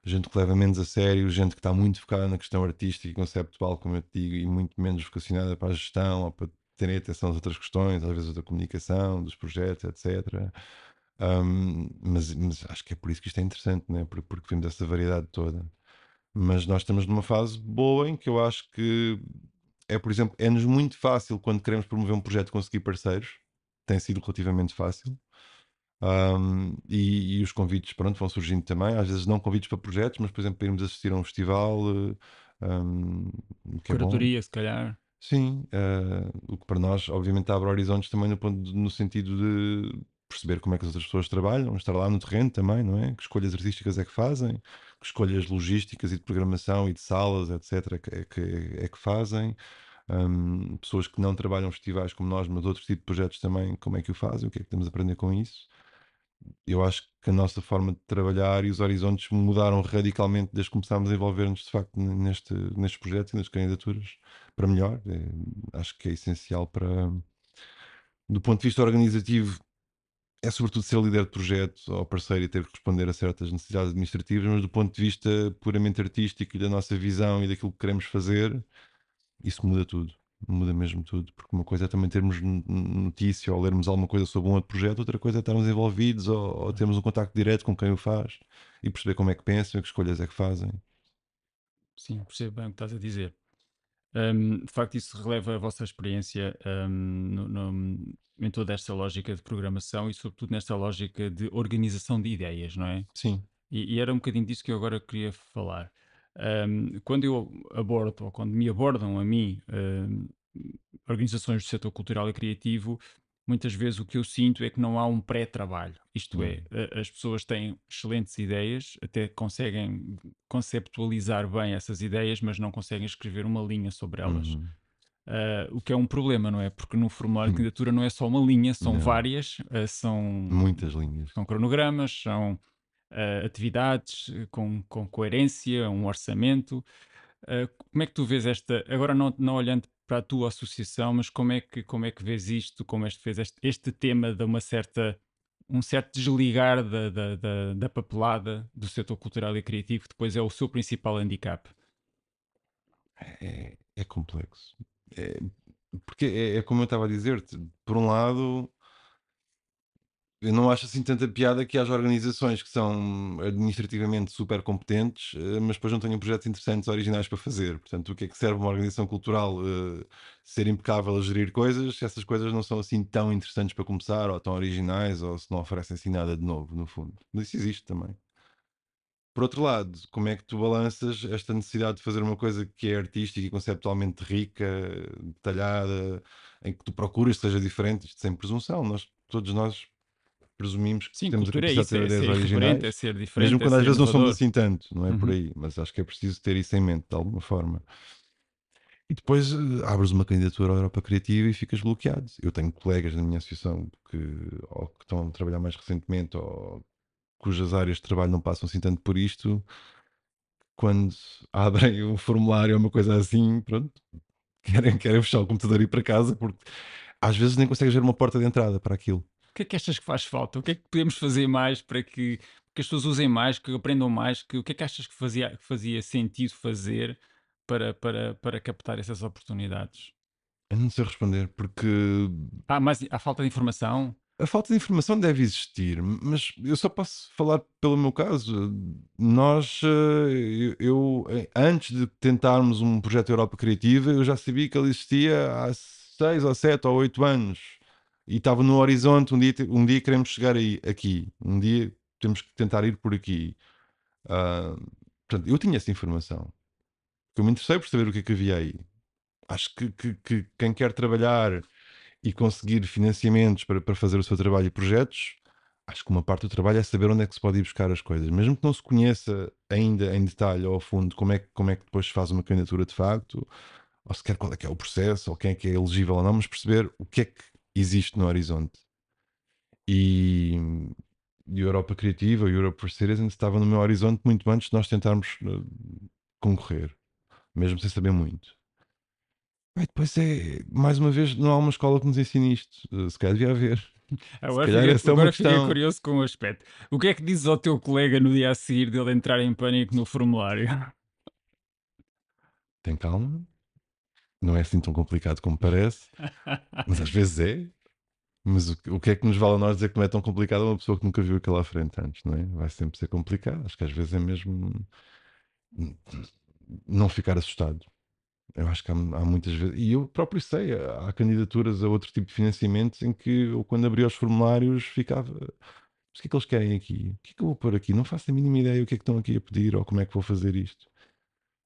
gente que leva menos a sério, gente que está muito focada na questão artística e conceptual, como eu te digo, e muito menos vocacionada para a gestão ou para terem atenção às outras questões, às vezes da comunicação, dos projetos, etc. Um, mas, mas, acho que é por isso que isto é interessante, né? porque, porque vemos essa variedade toda. Mas nós estamos numa fase boa em que eu acho que é, por exemplo, é-nos muito fácil quando queremos promover um projeto conseguir parceiros. Tem sido relativamente fácil. Um, e, e, os convites, pronto, vão surgindo também. Às vezes não convites para projetos, mas, por exemplo, para irmos assistir a um festival. Um, que Curatoria, é se calhar. Sim, uh, o que para nós, obviamente, abre horizontes também no, ponto de, no sentido de perceber como é que as outras pessoas trabalham, estar lá no terreno também, não é? Que escolhas artísticas é que fazem, que escolhas logísticas e de programação e de salas, etc., é que, é que, fazem. Um, pessoas que não trabalham festivais como nós, mas outros tipos de projetos também, como é que o fazem, o que é que temos a aprender com isso. eu acho que a nossa forma de trabalhar e os horizontes mudaram radicalmente desde que começámos a envolver-nos de facto neste, nestes projetos e nas candidaturas para melhor. É, acho que é essencial para, do ponto de vista organizativo, é sobretudo ser líder de projeto ou parceiro e ter que responder a certas necessidades administrativas, mas do ponto de vista puramente artístico e da nossa visão e daquilo que queremos fazer, isso muda tudo. Muda mesmo tudo, porque uma coisa é também termos notícia ou lermos alguma coisa sobre um outro projeto, outra coisa é estarmos envolvidos ou, ou termos um contacto direto com quem o faz e perceber como é que pensam que escolhas é que fazem. Sim, percebo bem o que estás a dizer. Um, de facto, isso releva a vossa experiência um, no, no, em toda esta lógica de programação e, sobretudo, nesta lógica de organização de ideias, não é? Sim. E, e era um bocadinho disso que eu agora queria falar. Um, quando eu abordo, ou quando me abordam a mim, organizações do setor cultural e criativo, muitas vezes o que eu sinto é que não há um pré-trabalho. Isto é, uhum. as pessoas têm excelentes ideias, até conseguem conceptualizar bem essas ideias, mas não conseguem escrever uma linha sobre elas. Uhum. Uh, o que é um problema, não é? Porque no formulário de hum. candidatura não é só uma linha, são não. várias, uh, são muitas linhas, são cronogramas, são uh, atividades com, com coerência, um orçamento. como é que tu vês esta? Agora não, não olhando para a tua associação, mas como é que, como é que vês isto, como é que vês este, este tema de uma certa, um certo desligar da, da, da, da, papelada do setor cultural e criativo, que depois é o seu principal handicap? É, é complexo. É, porque é, é como eu estava a dizer-te, por um lado eu não acho assim tanta piada que haja organizações que são administrativamente super competentes, eh, mas depois não tenham projetos interessantes originais para fazer. Portanto, o que é que serve uma organização cultural uh, ser impecável a gerir coisas se essas coisas não são assim tão interessantes para começar, ou tão originais, ou se não oferecem assim nada de novo, no fundo. Mas isso existe também. Por outro lado, como é que tu balanças esta necessidade de fazer uma coisa que é artística e conceptualmente rica, detalhada, em que tu procuras que seja diferente, isto sem presunção. Nós, todos nós presumimos que Sim, temos a capacidade é isso, de ter é ideias originais. É ser diferente, mesmo é quando é às vezes inovador. não somos assim tanto, não é uhum. por aí, mas acho que é preciso ter isso em mente de alguma forma. E depois uh, abres uma candidatura à Europa Criativa e ficas bloqueado. Eu tenho colegas na minha associação que, ou que estão a trabalhar mais recentemente ou cujas áreas de trabalho não passam assim tanto por isto, quando abrem um formulário ou uma coisa assim, pronto, querem, querem fechar o computador e ir para casa porque às vezes nem consegues ver uma porta de entrada para aquilo que é que achas que faz falta? O que é que podemos fazer mais para que, que as pessoas usem mais, que aprendam mais? Que, o que é que achas que fazia, que fazia sentido fazer para, para, para captar essas oportunidades? Eu não sei responder, porque. Ah, mas a falta de informação? A falta de informação deve existir, mas eu só posso falar pelo meu caso. Nós, eh, eu, eu antes de tentarmos um projeto Europa Criativa, eu já sabia que ele existia há seis ou sete ou oito anos e estava no horizonte. Um dia, um dia queremos chegar aí, aqui. Um dia temos que tentar ir por aqui. Uh, portanto, eu tinha essa informação. Eu me interessei por saber o que é que havia aí. Acho que, que, que quem quer trabalhar e conseguir financiamentos para, para fazer o seu trabalho e projetos, acho que uma parte do trabalho é saber onde é que se pode ir buscar as coisas. Mesmo que não se conheça ainda em detalhe ou ao fundo como é, que, como é que depois se faz uma candidatura de facto, ou sequer qual é que é o processo, ou quem é que é elegível ou não, mas perceber o que é que existe no horizonte. E, e a Europa Criativa, Europe for Citizens, estava no meu horizonte muito antes de nós tentarmos uh, concorrer, mesmo sem saber muito. E depois é, mais uma vez, não há uma escola que nos ensine isto. Uh, se calhar devia haver. Agora, fiquei, é agora fiquei curioso com o aspecto. O que é que dizes ao teu colega no dia a seguir dele entrar em pânico no formulário? Tem calma, não é assim tão complicado como parece, mas às vezes é. Mas o, o, que é que nos vale a nós dizer que não é tão complicado a uma pessoa que nunca viu aquilo à frente antes, não é? Vai sempre ser complicado. Acho que às vezes é mesmo não ficar assustado. Eu acho que há, há muitas vezes, e eu próprio sei, há candidaturas a outro tipo de financiamentos em que eu, quando abri os formulários, ficava. Mas o que é que eles querem aqui? O que é que eu vou pôr aqui? Não faço a mínima ideia o que é que estão aqui a pedir ou como é que vou fazer isto.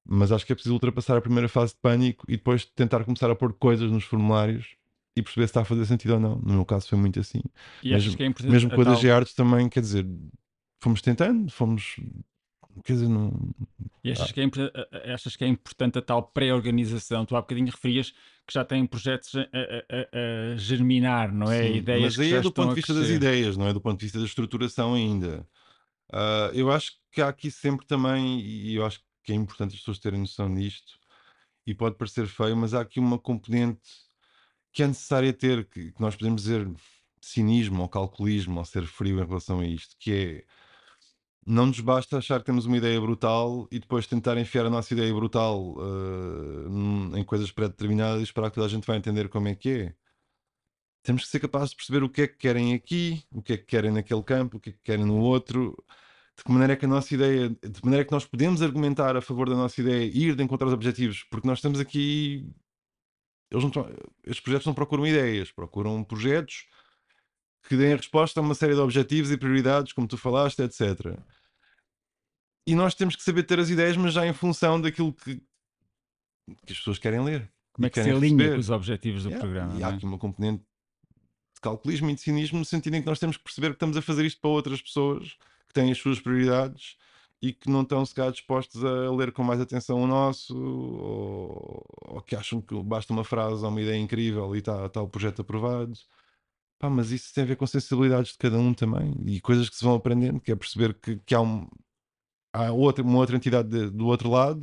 Mas acho que é preciso ultrapassar a primeira fase de pânico e depois tentar começar a pôr coisas nos formulários e perceber se está a fazer sentido ou não. No meu caso foi muito assim. E mesmo, que é mesmo com a, a DG Artes também, quer dizer, fomos tentando, fomos Quer dizer, não. E achas, que é, achas que é importante a tal pré-organização? Tu há bocadinho referias que já têm projetos a, a- a- germinar, não é? Sim, Ideias mas aí é do ponto de vista das ideias, não é do ponto de vista da estruturação ainda. Ah, eu acho que há aqui sempre também, e eu acho que é importante as pessoas terem noção disto, e pode parecer feio, mas há aqui uma componente que é necessária ter, que, que nós podemos dizer cinismo ou calculismo ou ser frio em relação a isto, que é não nos basta achar que temos uma ideia brutal e depois tentar enfiar a nossa ideia brutal num- em coisas pré-determinadas e esperar que toda a gente vai entender como é que é. Temos que ser capazes de perceber o que é que querem aqui, o que é que querem naquele campo, o que é que querem no outro, de que maneira é que a nossa ideia, de maneira que nós podemos argumentar a favor da nossa ideia e ir de encontro aos objetivos, porque nós estamos aqui. Eles não estão- estes projetos não procuram ideias, procuram projetos que deem a resposta a uma série de objetivos e prioridades, como tu falaste, etc. E nós temos que saber ter as ideias, mas já em função daquilo que, que as pessoas querem ler. Como é que se alinha com os objetivos do Yeah, programa? E há é? aqui uma componente de calculismo e de cinismo no sentido em que nós temos que perceber que estamos a fazer isto para outras pessoas que têm as suas prioridades e que não estão sequer dispostos a ler com mais atenção o nosso ou, ou que acham que basta uma frase ou uma ideia incrível e está tá o projeto aprovado. Pá, mas isso tem a ver com sensibilidades de cada um também e coisas que se vão aprendendo, que é perceber que, que há, um, há outra, uma outra entidade de- do outro lado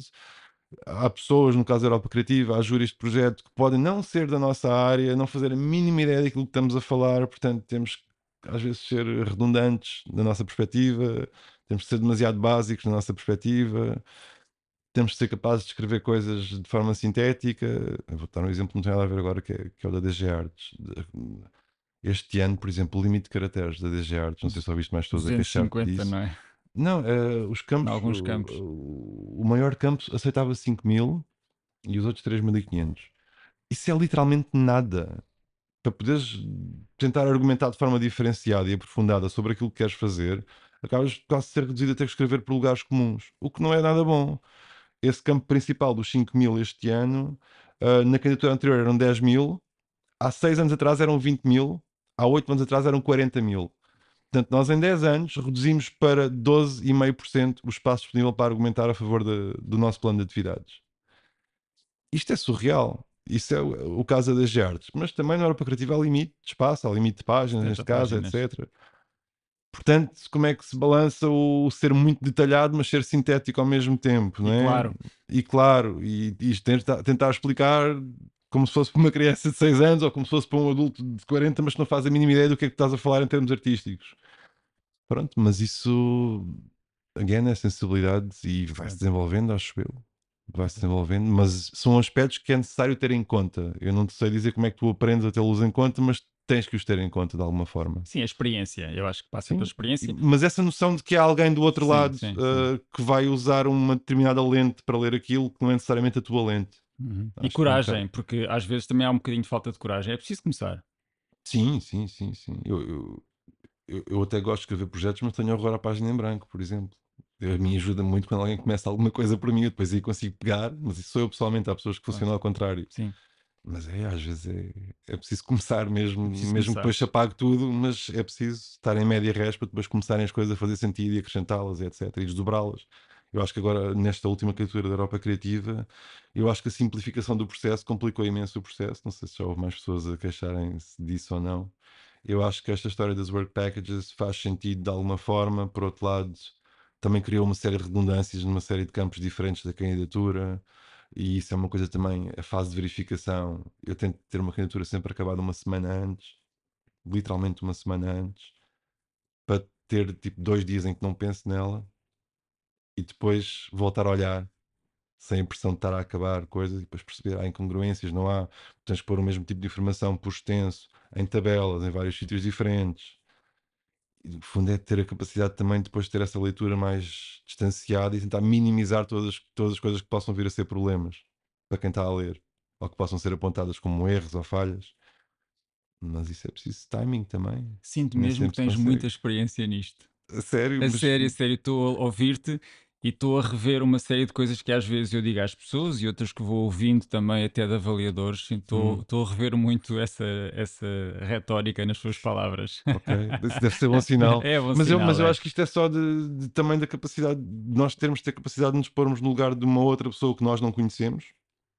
há pessoas, no caso da Europa Criativa, há júris de projeto que podem não ser da nossa área, não fazer a mínima ideia daquilo que estamos a falar, portanto temos que às vezes ser redundantes na nossa perspectiva, temos que ser demasiado básicos na nossa perspectiva, temos que ser capazes de escrever coisas de forma sintética. Eu vou dar um exemplo que não tem nada a ver agora, que é, que é o da DG Arts. Este ano, por exemplo, o limite de caracteres da DG Arts, não sei se ouviste mais pessoas a queixar 250, disso. não é? Não, eh, os campos. Em alguns campos. O, o maior campo aceitava 5 mil e os outros 3.500. Isso é literalmente nada. Para poderes tentar argumentar de forma diferenciada e aprofundada sobre aquilo que queres fazer, acabas quase de ser reduzido a ter que escrever por lugares comuns, o que não é nada bom. Esse campo principal dos 5 mil este ano, ah, na candidatura anterior eram 10 mil, há 6 anos atrás eram 20 mil, há 8 anos atrás eram 40 mil. Portanto, nós em 10 anos reduzimos para 12,5% o espaço disponível para argumentar a favor de- do nosso plano de atividades. Isto é surreal. Isso é o, o caso das GERTs. Mas também na Europa Criativa há limite de espaço, há limite de páginas, 70 neste caso, páginas. etc. Portanto, como é que se balança o ser muito detalhado, mas ser sintético ao mesmo tempo, não E é? claro. E claro, e, e tentar, tentar explicar como se fosse para uma criança de 6 anos ou como se fosse para um adulto de 40, mas que não faz a mínima ideia do que é que estás a falar em termos artísticos. Pronto, mas isso, again, é sensibilidade e vai-se desenvolvendo, acho eu. Vai-se desenvolvendo, mas são aspectos que é necessário ter em conta. Eu não te sei dizer como é que tu aprendes a tê-los em conta, mas tens que os ter em conta de alguma forma. Sim, a experiência. Eu acho que passa Sim. pela experiência. Mas essa noção de que há alguém do outro Sim, lado sim, uh, que vai usar uma determinada lente para ler aquilo que não é necessariamente a tua lente. Uhum. E que coragem, não porque às vezes também há um bocadinho de falta de coragem. É preciso começar. Sim, sim, sim, sim. Eu, eu, eu, eu até gosto de escrever projetos, mas tenho horror à página em branco, por exemplo. A mim ajuda muito quando alguém começa alguma coisa por mim, eu depois aí consigo pegar, mas isso sou eu pessoalmente, há pessoas que funcionam ao contrário. Sim. Mas é, às vezes é, é preciso começar mesmo, É preciso mesmo que começar. depois se apague tudo, mas é preciso estar em média res para depois começarem as coisas a fazer sentido e acrescentá-las, etc. E desdobrá-las. Eu acho que agora, nesta última criatura da Europa Criativa, eu acho que a simplificação do processo complicou imenso o processo. Não sei se já houve mais pessoas a queixarem-se disso ou não. Eu acho que esta história das work packages faz sentido de alguma forma. Por outro lado, também criou uma série de redundâncias numa série de campos diferentes da candidatura. E isso é uma coisa também, a fase de verificação. Eu tento ter uma candidatura sempre acabada uma semana antes, literalmente uma semana antes, para ter tipo dois dias em que não penso nela e depois voltar a olhar sem a impressão de estar a acabar coisas e depois perceber há incongruências, não há. Tens que pôr o mesmo tipo de informação por extenso, em tabelas, em vários sítios diferentes. E, no fundo é ter a capacidade também de depois ter essa leitura mais distanciada e tentar minimizar todas, todas as coisas que possam vir a ser problemas para quem está a ler ou que possam ser apontadas como erros ou falhas. Mas isso é preciso timing também. Sinto mesmo que tens consegue. muita experiência nisto. A sério, A mas- sério, a sério, estou a ouvir-te E estou a rever uma série de coisas que às vezes eu digo às pessoas e outras que vou ouvindo também até de avaliadores. Estou, Hum. estou a rever muito essa, essa retórica nas suas palavras. Ok, deve ser bom sinal. É bom mas, eu, sinal, mas eu é. acho que isto é só de, de- também da capacidade, de nós termos de ter capacidade de nos pormos no lugar de uma outra pessoa que nós não conhecemos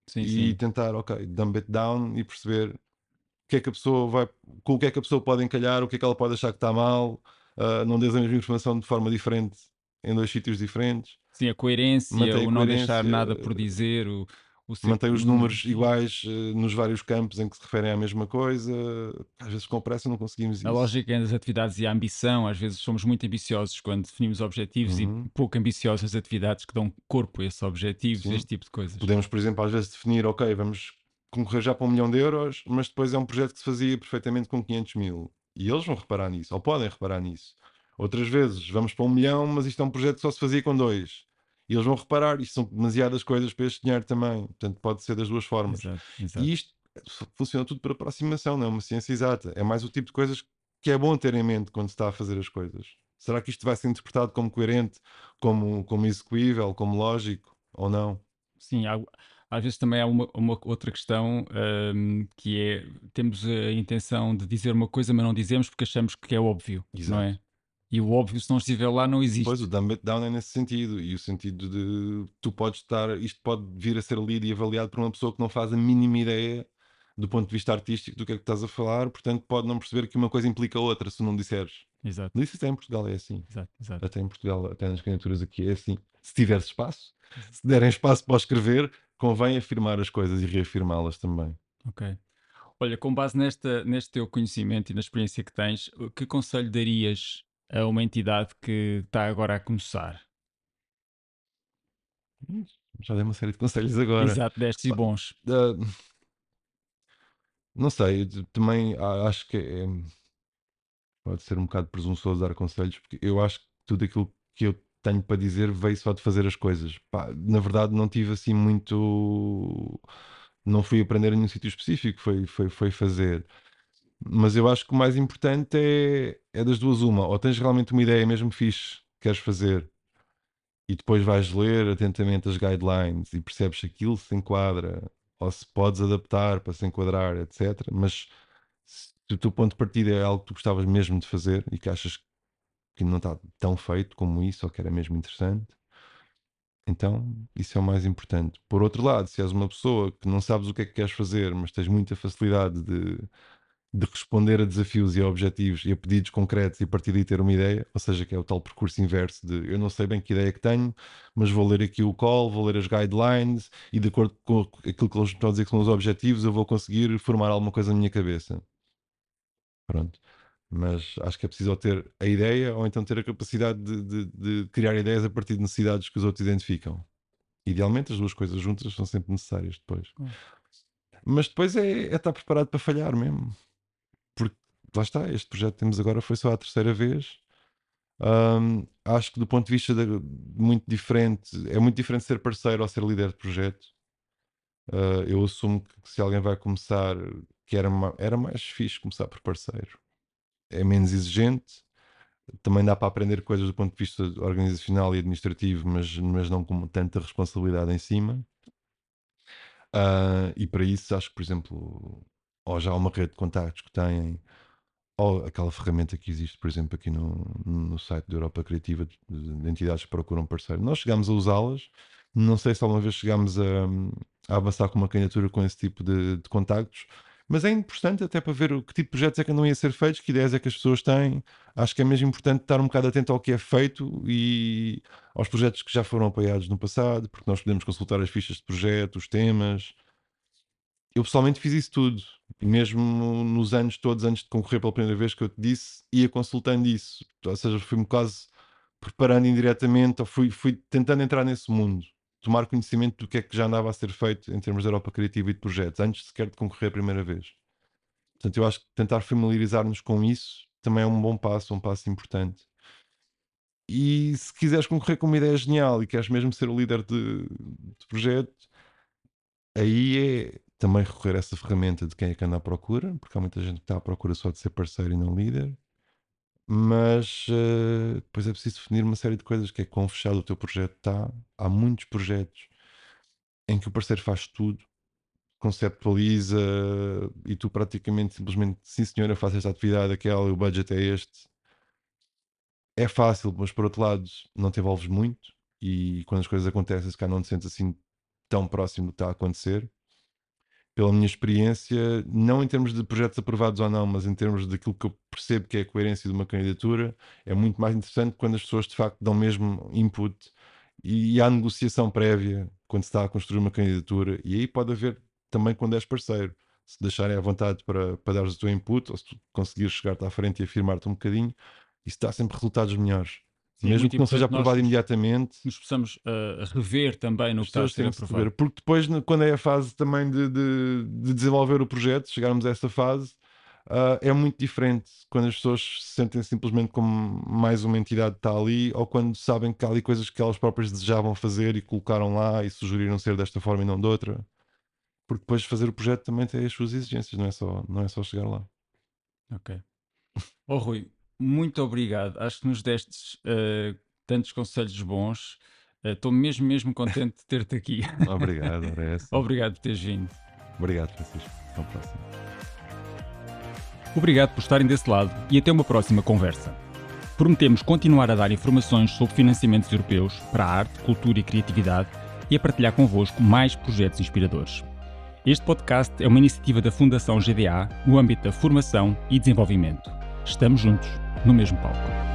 Sim, e sim. tentar, ok, dumb it down e perceber o que é que a pessoa vai, com o que é que a pessoa pode encalhar, o que é que ela pode achar que está mal, ah, não dês a mesma informação de forma diferente em dois sítios diferentes, Sim, a coerência, Mantém o não deixar nada por dizer, o, o mantém os números iguais eh, nos vários campos em que se referem à mesma coisa. Às vezes com pressa não conseguimos isso. A lógica é das atividades e a ambição. Às vezes somos muito ambiciosos quando definimos objetivos Uhum. e pouco ambiciosos as atividades que dão corpo a esses objetivos, Sim. este tipo de coisas. Podemos, por exemplo, às vezes definir, ok, vamos concorrer já para um milhão de euros, mas depois é um projeto que se fazia perfeitamente com 500 mil. E eles vão reparar nisso, ou podem reparar nisso. Outras vezes, vamos para um milhão, mas isto é um projeto que só se fazia com dois. E eles vão reparar, isto são demasiadas coisas para este dinheiro também. Portanto, pode ser das duas formas. Exato, exato. E isto funciona tudo por aproximação, não é uma ciência exata. É mais o tipo de coisas que é bom ter em mente quando se está a fazer as coisas. Será que isto vai ser interpretado como coerente, como, como execuível, como lógico, ou não? Sim, há- às vezes também há uma, uma outra questão hum, que é temos a intenção de dizer uma coisa, mas não dizemos porque achamos que é óbvio, não Exato. é? E o óbvio, se não estiver lá, não existe. Pois, o dumb it down é nesse sentido. E o sentido de tu podes estar, isto pode vir a ser lido e avaliado por uma pessoa que não faz a mínima ideia do ponto de vista artístico do que é que estás a falar, portanto pode não perceber que uma coisa implica outra se não disseres. Exato, Isso até em Portugal é assim. exato, exato. Até em Portugal, até nas candidaturas aqui é assim. Se tiveres espaço, se derem espaço para escrever, convém afirmar as coisas e reafirmá-las também. Ok. Olha, com base nesta, neste teu conhecimento e na experiência que tens, que conselho darias a uma entidade que está agora a começar? Já dei uma série de conselhos agora. Exato, destes e bons. Ah, não sei, também a- acho que é, pode ser um bocado presunçoso dar conselhos, porque eu acho que tudo aquilo que eu tenho para dizer veio só de fazer as coisas. Pá, na verdade, não tive assim muito. Não fui aprender em nenhum sítio específico, foi, foi, foi fazer. Mas eu acho que o mais importante é, é das duas uma. Ou tens realmente uma ideia mesmo fixe que queres fazer e depois vais ler atentamente as guidelines e percebes aquilo se enquadra ou se podes adaptar para se enquadrar, etc. Mas se o teu ponto de partida é algo que tu gostavas mesmo de fazer e que achas que não está tão feito como isso ou que era mesmo interessante, então isso é o mais importante. Por outro lado, se és uma pessoa que não sabes o que é que queres fazer, mas tens muita facilidade de, de responder a desafios e a objetivos e a pedidos concretos e a partir daí ter uma ideia, ou seja, que é o tal percurso inverso de eu não sei bem que ideia que tenho, mas vou ler aqui o call, vou ler as guidelines e de acordo com aquilo que eles estão a dizer que são os objetivos, eu vou conseguir formar alguma coisa na minha cabeça. Pronto. Mas acho que é preciso ou ter a ideia ou então ter a capacidade de, de- de criar ideias a partir de necessidades que os outros identificam. Idealmente, as duas coisas juntas são sempre necessárias depois. Hum. Mas depois é, é estar preparado para falhar mesmo. Lá está, este projeto que temos agora foi só a terceira vez. Ahm, acho que do ponto de vista de- muito diferente, é muito diferente ser parceiro ou ser líder de projeto. Ah, eu assumo que se alguém vai começar, que era, era mais fixe começar por parceiro. É menos exigente, também dá para aprender coisas do ponto de vista organizacional e administrativo, mas, mas não com tanta responsabilidade em cima. Ah, e para isso, acho que, por exemplo, ou já há uma rede de contactos que têm, ou aquela ferramenta que existe, por exemplo, aqui no, no site da Europa Criativa, de, de entidades que procuram parceiro. Nós chegámos a usá-las, não sei se alguma vez chegámos a, a avançar com uma candidatura com esse tipo de, de contactos, mas é importante até para ver o que tipo de projetos é que andam a ser feitos, que ideias é que as pessoas têm. Acho que é mesmo importante estar um bocado atento ao que é feito e aos projetos que já foram apoiados no passado, porque nós podemos consultar as fichas de projeto, os temas. Eu pessoalmente fiz isso tudo, mesmo nos anos todos antes de concorrer pela primeira vez que eu te disse, ia consultando isso. Ou seja, fui-me quase preparando indiretamente, ou fui, fui tentando entrar nesse mundo, tomar conhecimento do que é que já andava a ser feito em termos de Europa Criativa e de projetos, antes sequer de concorrer a primeira vez. Portanto, eu acho que tentar familiarizar-nos com isso também é um bom passo, um passo importante. E se quiseres concorrer com uma ideia genial e queres mesmo ser o líder de, de projeto, aí é também recorrer a essa ferramenta de quem é que anda à procura, porque há muita gente que está à procura só de ser parceiro e não líder. mas uh, depois é preciso definir uma série de coisas, que é quão fechado o teu projeto está. Há muitos projetos em que o parceiro faz tudo, conceptualiza e tu praticamente simplesmente, sim senhora, faço esta atividade, aquela, o budget é este. É fácil, mas por outro lado não te envolves muito e quando as coisas acontecem, se cá não te sentes assim tão próximo do que está a acontecer pela minha experiência, não em termos de projetos aprovados ou não, mas em termos daquilo que eu percebo que é a coerência de uma candidatura, é muito mais interessante quando as pessoas de facto dão mesmo input e há negociação prévia quando se está a construir uma candidatura, e aí pode haver também quando és parceiro. Se deixarem à vontade para, para dares o teu input, ou se tu conseguires chegar-te à frente e afirmar-te um bocadinho, isso dá sempre resultados melhores. Sim, Mesmo que não seja aprovado imediatamente. Nos possamos uh, rever também no que está a ser aprovado. Rever, porque depois, quando é a fase também de, de, de desenvolver o projeto, chegarmos a essa fase, uh, é muito diferente quando as pessoas se sentem simplesmente como mais uma entidade que está ali, ou quando sabem que há ali coisas que elas próprias desejavam fazer e colocaram lá e sugeriram ser desta forma e não de outra. Porque depois fazer o projeto também tem as suas exigências, não é só, não é só chegar lá. Ok. Oh, Rui, muito obrigado. Acho que nos destes uh, tantos conselhos bons. Estou uh, mesmo, mesmo contente de ter-te aqui. Obrigado, é Obrigado por teres vindo. Obrigado, Francisco. Até uma próxima. Obrigado por estarem desse lado e até uma próxima conversa. Prometemos continuar a dar informações sobre financiamentos europeus para a arte, cultura e criatividade e a partilhar convosco mais projetos inspiradores. Este podcast é uma iniciativa da Fundação GDA no âmbito da formação e desenvolvimento. Estamos juntos no mesmo palco.